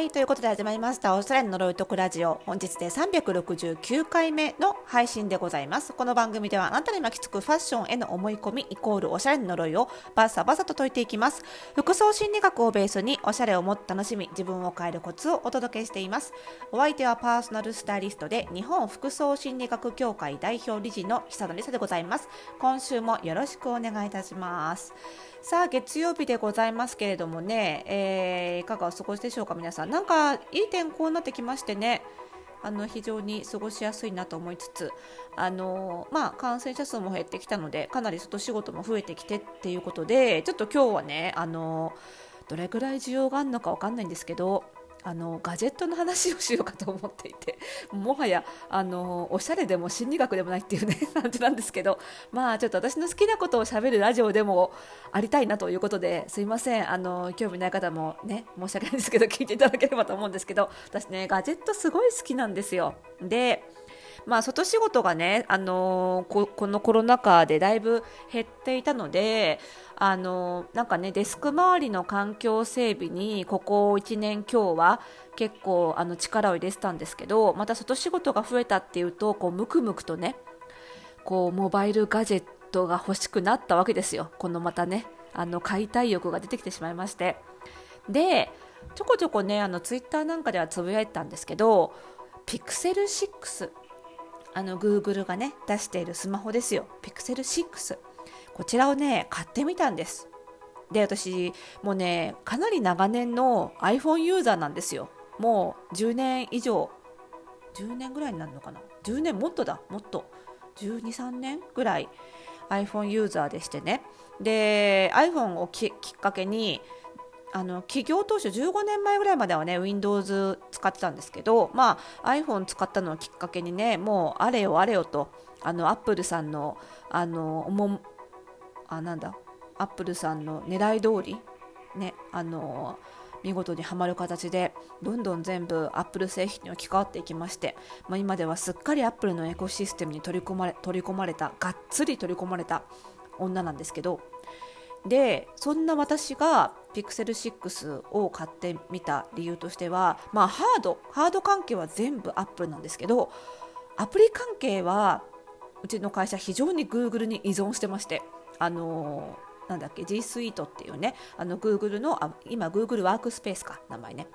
はい、ということで始まりました、オーストラリアの呪いとくラジオ。本日で369回目の配信でございます。この番組ではあなたに巻きつくファッションへの思い込みイコールおしゃれの呪いをバサバサと解いていきます。服装心理学をベースにおしゃれをもっと楽しみ、自分を変えるコツをお届けしています。お相手はパーソナルスタイリストで日本服装心理学協会代表理事の久野理沙でございます。今週もよろしくお願いいたします。さあ月曜日でございますけれどもね、えーいかがお過ごしでしょうか皆さん。なんかいい天候になってきましてね。あの非常に過ごしやすいなと思いつつ。あの、まあ、感染者数も減ってきたのでかなり外仕事も増えてきてっていうことでちょっと今日はねあのどれぐらい需要があるのか分かんないんですけどあのガジェットの話をしようかと思っていて もはやあのおしゃれでも心理学でもないっていうね 感じなんですけどまあちょっと私の好きなことをしゃべるラジオでもありたいなということですいません。あの興味ない方もね申し訳ないんですけど 聞いていただければと思うんですけど私ねガジェットすごい好きなんですよ。でまあ、外仕事がね、あのーここのコロナ禍でだいぶ減っていたので、あのなんかねデスク周りの環境整備にここ1年今日は結構あの力を入れてたんですけどまた外仕事が増えたっていうとこうムクムクとねこうモバイルガジェットが欲しくなったわけですよ。このまたねあの買いたい欲が出てきてしまいまして。でちょこちょこねあのツイッターなんかではつぶやいたんですけどピクセル6あの Google がね出しているスマホですよ。Pixel 6こちらをね買ってみたんです。で私もうねかなり長年の iPhone ユーザーなんですよ。もう10年以上10年ぐらいになるのかな？10年もっとだ。もっと。12、3年ぐらい iPhone ユーザーでしてね。で iPhone をきっかけにあの企業当初15年前ぐらいまではね Windows 使ってたんですけど、まあ、iPhone 使ったのをきっかけにねもうあれよあれよとあの Apple さんのあのあなんだ。Apple さんの狙い通りねあの見事にはまる形でどんどん全部 Apple 製品に置き換わっていきまして、まあ、今ではすっかり Apple のエコシステムに取り込まれ取り込まれたがっつり取り込まれた女なんですけどでそんな私が Pixel 6を買ってみた理由としては、まあ、ハードハード関係は全部 Apple なんですけどアプリ関係はうちの会社非常に Google に依存してましてあのなんだっけ G Suite っていうねあの Google のあ今 Google ワークスペースか名前ね。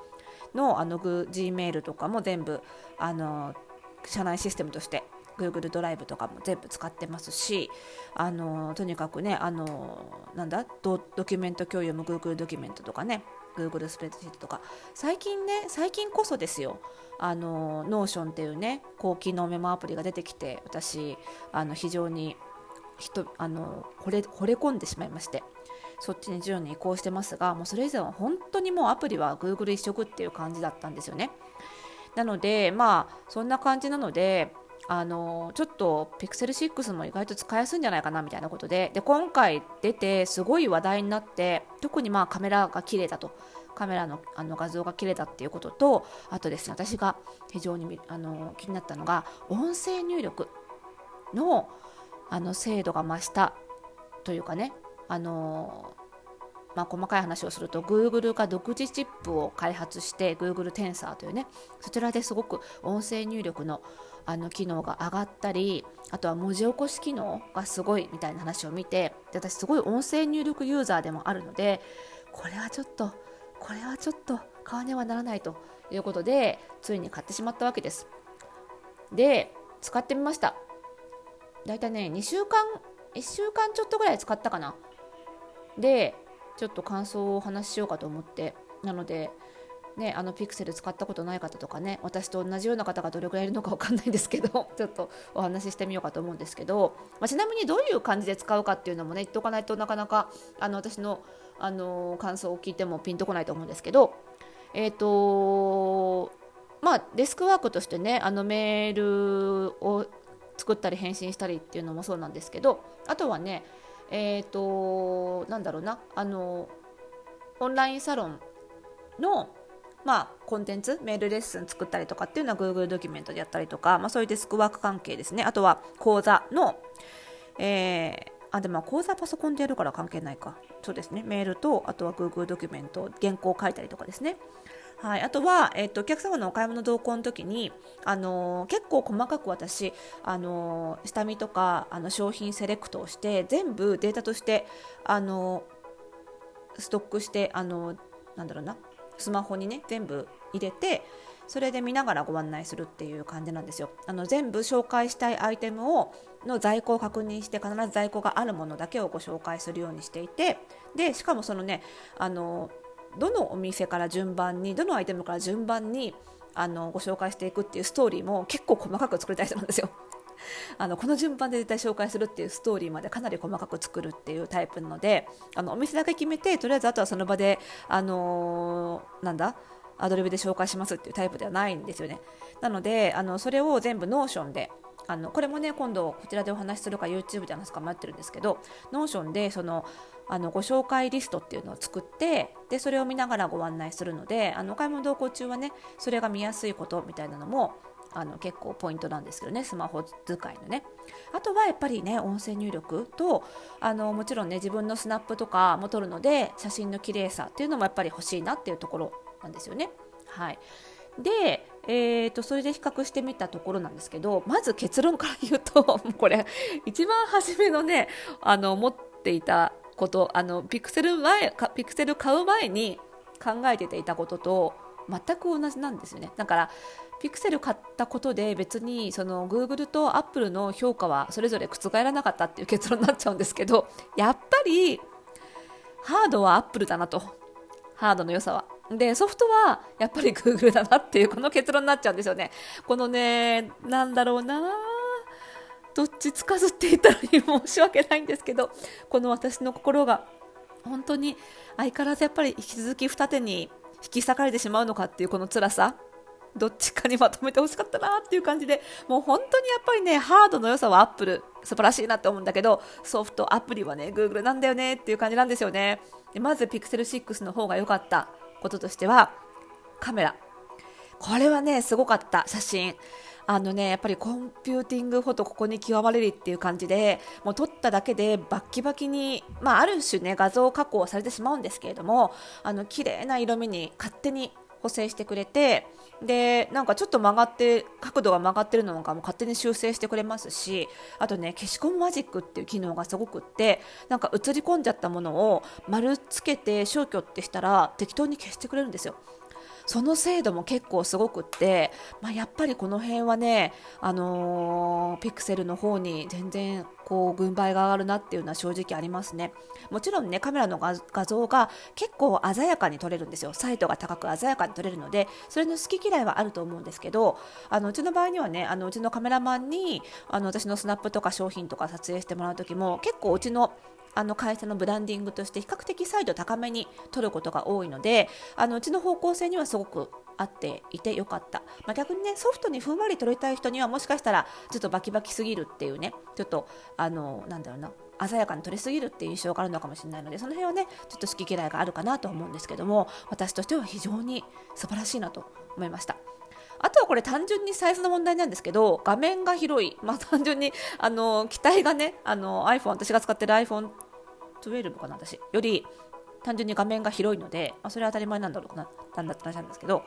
のあの Gmail とかも全部あの社内システムとして Google ドライブとかも全部使ってますしあのとにかくねあのなんだドドキュメント共有も Google ドキュメントとかね Google スプレッドシートとか。最近ね最近こそですよあの Notion っていうね高機能メモアプリが出てきて私あの非常に人あの惚れ惚れ込んでしまいましてそっちに徐々に移行してますがもうそれ以前は本当にもうアプリは Google 一色っていう感じだったんですよね。なのでまあそんな感じなのであのちょっと Pixel 6も意外と使いやすいんじゃないかなみたいなことでで今回出てすごい話題になって特にまあカメラが綺麗だと。カメラのあの画像が綺麗だっていうこととあとですね私が非常にあの気になったのが音声入力のあの精度が増したというかね。あのまあ、細かい話をすると Google が独自チップを開発して Google テンサーというねそちらですごく音声入力のあの機能が上がったりあとは文字起こし機能がすごいみたいな話を見てで私すごい音声入力ユーザーでもあるのでこれはちょっとこれはちょっと買わねばならないということでついに買ってしまったわけです。で使ってみました。だいたいね2週間1週間ちょっとぐらい使ったかな。でちょっと感想をお話ししようかと思って。なのでね、あのピクセル使ったことない方とかね私と同じような方がどれくらいいるのか分かんないんですけど ちょっとお話ししてみようかと思うんですけど、まあ、ちなみにどういう感じで使うかっていうのもね言っておかないとなかなかあの私の、あの感想を聞いてもピンとこないと思うんですけどえっ、とまあデスクワークとしてねあのメールを作ったり返信したりっていうのもそうなんですけどあとはねえっ、となんだろうなあのオンラインサロンのまあ、コンテンツ、メールレッスン作ったりとかっていうのは Google ドキュメントでやったりとか、まあ、そういうデスクワーク関係ですね。あとは講座の、えー、あ、でも講座パソコンでやるから関係ないか。そうですね。メールと、あとは Google ドキュメント、原稿を書いたりとかですね。はい、あとは、えっと、お客様のお買い物同行の時に、あの、結構細かく私、あの、下見とかあの商品セレクトをして全部データとして、あの、ストックして、あのなんだろうなスマホにね全部入れてそれで見ながらご案内するっていう感じなんですよ。あの全部紹介したいアイテムをの在庫を確認して必ず在庫があるものだけをご紹介するようにしていてでしかもそのねあのどのお店から順番にどのアイテムから順番にあのご紹介していくっていうストーリーも結構細かく作りたい人なんですよ。あのこの順番で絶対紹介するっていうストーリーまでかなり細かく作るっていうタイプなのであのお店だけ決めてとりあえずあとはその場で、あのー、なんだアドリブで紹介しますっていうタイプではないんですよね。なのであのそれを全部 Notion であのこれもね今度こちらでお話しするか YouTube で話すか迷ってるんですけど Notion でそのあのご紹介リストっていうのを作ってでそれを見ながらご案内するのであのお買い物同行中はねそれが見やすいことみたいなのもあの結構ポイントなんですけどねスマホ使いのね。あとはやっぱりね音声入力とあのもちろんね自分のスナップとかも撮るので写真の綺麗さっていうのもやっぱり欲しいなっていうところなんですよね。はい。で、えーと、それで比較してみたところなんですけどまず結論から言うと これ一番初めのねあの持っていたことあのピクセル前ピクセル買う前に考えてていたことと全く同じなんですよね。だからピクセル買ったことで別にその Google と Apple の評価はそれぞれ覆らなかったっていう結論になっちゃうんですけどやっぱりハードは Apple だなと。ハードの良さは。でソフトはやっぱり Google だなっていうこの結論になっちゃうんですよね。このねなんだろうなどっちつかずって言ったら申し訳ないんですけどこの私の心が本当に相変わらずやっぱり引き続き二手に引き裂かれてしまうのかっていうこの辛さどっちかにまとめてほしかったなっていう感じでもう本当にやっぱりねハードの良さはアップル素晴らしいなって思うんだけどソフトアプリはね Google なんだよねっていう感じなんですよね。でまず Pixel 6の方が良かったこととしてはカメラ。これはねすごかった写真。あのねやっぱりコンピューティングフォトここに極まれるっていう感じでもう撮っただけでバッキバキに、まあ、ある種ね画像加工されてしまうんですけれどもあの綺麗な色味に勝手に補正してくれてでなんかちょっと曲がって角度が曲がってるのかも勝手に修正してくれますしあとね消し込むマジックっていう機能がすごくってなんか映り込んじゃったものを丸つけて消去ってしたら適当に消してくれるんですよ。その精度も結構すごくって、まあ、やっぱりこの辺はね、あのー、ピクセルの方に全然こう軍配が上がるなっていうのは正直ありますね。もちろんねカメラの画像が結構鮮やかに撮れるんですよ。サイトが高く鮮やかに撮れるのでそれの好き嫌いはあると思うんですけどあのうちの場合にはねあのうちのカメラマンにあの私のスナップとか商品とか撮影してもらう時も結構うちのあの会社のブランディングとして比較的サイド高めに取ることが多いのであのうちの方向性にはすごく合っていてよかった、まあ、逆にねソフトにふんわり取りたい人にはもしかしたらちょっとバキバキすぎるっていうねちょっとあのなんだろうな鮮やかに取りすぎるっていう印象があるのかもしれないのでその辺はねちょっと好き嫌いがあるかなと思うんですけども私としては非常に素晴らしいなと思いました。あとはこれ単純にサイズの問題なんですけど画面が広い、まあ、単純にあの機体がねあの iPhone 私が使ってる iPhone 12かな私。より単純に画面が広いので、まあ、それは当たり前なんだろうななんだった話なんですけど。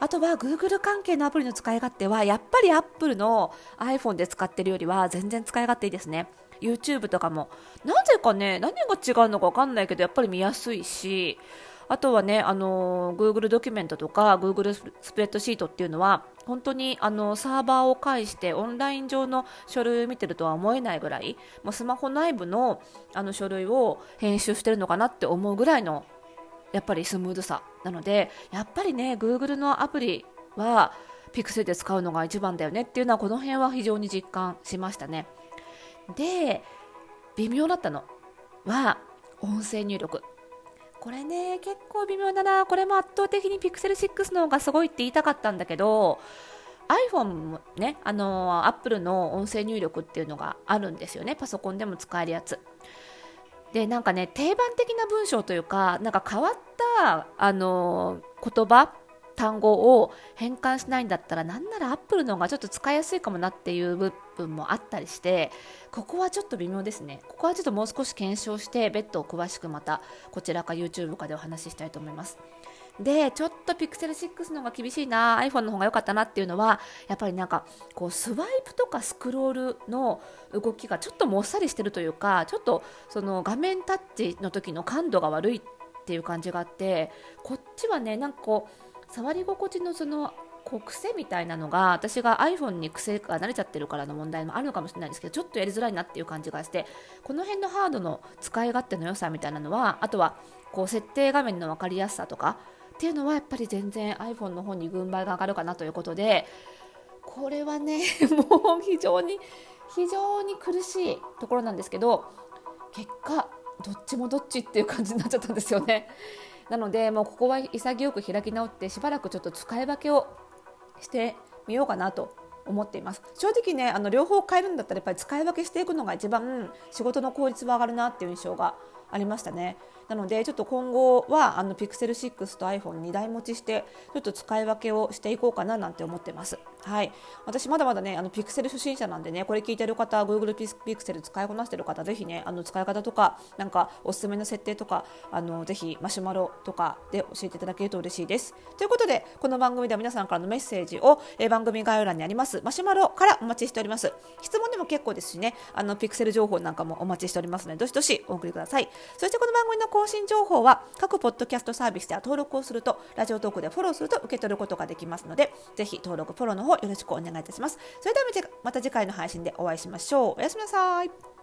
あとは Google 関係のアプリの使い勝手はやっぱり Apple の iPhone で使ってるよりは全然使い勝手いいですね。YouTube とかも。なぜかね何が違うのか分かんないけどやっぱり見やすいし。あとはね、あの Google ドキュメントとか Google スプレッドシートっていうのは本当にあのサーバーを介してオンライン上の書類を見てるとは思えないぐらいもうスマホ内部のあの書類を編集してるのかなって思うぐらいのやっぱりスムーズさなのでやっぱりね Google のアプリは Pixel で使うのが一番だよねっていうのはこの辺は非常に実感しましたね。で微妙だったのは音声入力。これね結構微妙だな。これも圧倒的に Pixel 6の方がすごいって言いたかったんだけど iPhone もねあの Apple の音声入力っていうのがあるんですよね。パソコンでも使えるやつ。でなんかね定番的な文章というかなんか変わったあの言葉単語を変換しないんだったらなんならアップルの方がちょっと使いやすいかもなっていう部分もあったりしてここはちょっと微妙ですね。ここはちょっともう少し検証して別途詳しくまたこちらか YouTube かでお話ししたいと思います。でちょっと Pixel 6の方が厳しいな iPhone の方が良かったなっていうのはやっぱりなんかこうスワイプとかスクロールの動きがちょっともっさりしてるというかちょっとその画面タッチの時の感度が悪いっていう感じがあってこっちはねなんかこう触り心地のそのこう癖みたいなのが私が iPhone に癖が慣れちゃってるからの問題もあるのかもしれないんですけどちょっとやりづらいなっていう感じがしてこの辺のハードの使い勝手の良さみたいなのはあとはこう設定画面の分かりやすさとかっていうのはやっぱり全然 iPhone の方に軍配が上がるかなということでこれはね もう非常に非常に苦しいところなんですけど結果どっちもどっちっていう感じになっちゃったんですよね。なのでもうここは潔く開き直ってしばらくちょっと使い分けをしてみようかなと思っています。正直ねあの両方変えるんだったらやっぱり使い分けしていくのが一番仕事の効率は上がるなっていう印象がありましたね。なのでちょっと今後はあの Pixel 6と iPhone2 台持ちしてちょっと使い分けをしていこうかななんて思ってます。はい。私まだまだねあの Pixel 初心者なんでねこれ聞いてる方 Google Pixel 使いこなしてる方ぜひねあの使い方とかなんかおすすめの設定とかあのぜひマシュマロとかで教えていただけると嬉しいです。ということでこの番組では皆さんからのメッセージを、え番組概要欄にあります。マシュマロからお待ちしております。質問でも結構ですしねあの Pixel 情報なんかもお待ちしておりますのでどしどしお送りください。そしてこの番組の更新情報は各ポッドキャストサービスでは登録をするとラジオトークでフォローすると受け取ることができますのでぜひ登録フォローの方よろしくお願いいたします。それではまた次回の配信でお会いしましょう。おやすみなさい。